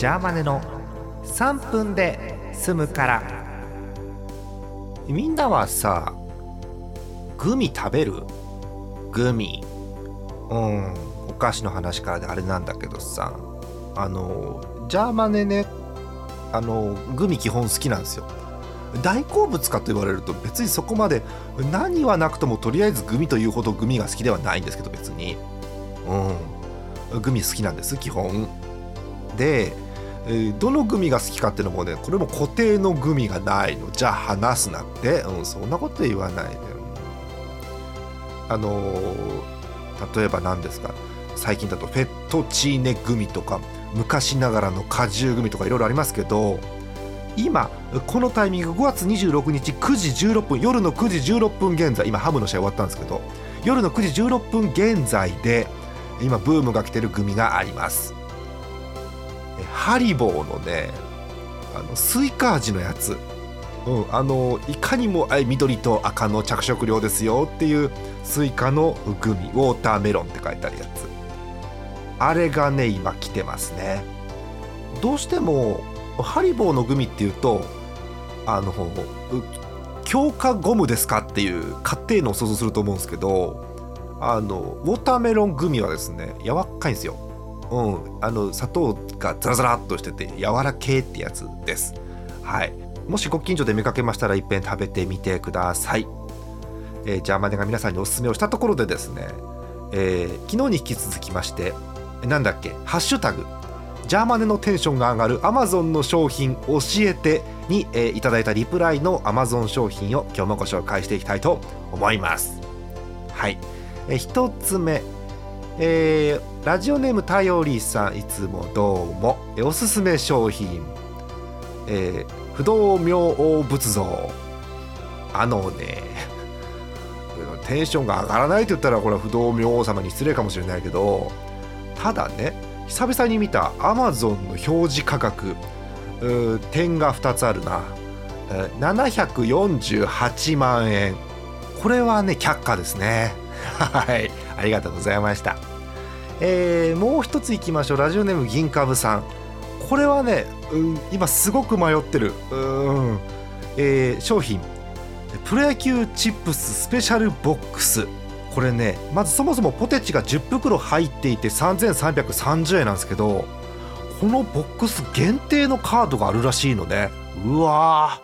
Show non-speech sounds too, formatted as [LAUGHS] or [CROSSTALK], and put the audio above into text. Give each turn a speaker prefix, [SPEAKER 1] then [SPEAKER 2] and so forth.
[SPEAKER 1] ジャーマネの3分で済むから。みんなはさグミ食べる？グミ。うん。お菓子の話からであれなんだけどさ。あのジャーマネねあのグミ基本好きなんですよ。大好物かと言われると別にそこまで何はなくともとりあえずグミというほどグミが好きではないんですけど別に。うん。グミ好きなんです基本。で、えーどのグミが好きかっていうのもねこれも固定のグミがないの。じゃあ話すなって、うん、そんなこと言わないで、あのー例えば何ですか？最近だとフェットチーネグミとか昔ながらの果汁グミとかいろいろありますけど今このタイミング5月26日9時16分夜の9時16分現在今ハムの試合終わったんですけど夜の9時16分現在で今ブームが来てるグミがあります。ハリボーのねあのスイカ味のやつ、うん、あのいかにもあ緑と赤の着色料ですよっていうスイカのグミ watermelon って書いてあるやつ。あれがね今来てますね。どうしてもハリボーのグミっていうとあの強化ゴムですかっていう勝手のを想像すると思うんですけどあのウォーターメロングミはですね柔らかいんですよ。うん。あの砂糖がザラザラっとしてて柔らけってやつです。はい。もしご近所で見かけましたらいっぺん食べてみてください。えージャーマネが皆さんにおすすめをしたところでですね、えー昨日に引き続きましてえなんだっけハッシュタグ。ジャーマネのテンションが上がる Amazon の商品教えてに、えーいただいたリプライの Amazon 商品を今日もご紹介していきたいと思います。はい、えー一つ目。えーラジオネームたよりさんいつもどうも。えおすすめ商品、えー不動明王仏像。あのね [LAUGHS] テンションが上がらないと言ったらこれは不動明王様に失礼かもしれないけどただね久々に見た Amazon の表示価格。点が2つあるな。748万円。これはね却下ですね。[LAUGHS] はい。ありがとうございました。えーもう一ついきましょう。ラジオネーム銀株さん。これはね、うん、今すごく迷ってる。うん、えー商品。プロ野球チップススペシャルボックス。これねまずそもそもポテチが10袋入っていて3330円なんですけどこのボックス限定のカードがあるらしいのね。うわ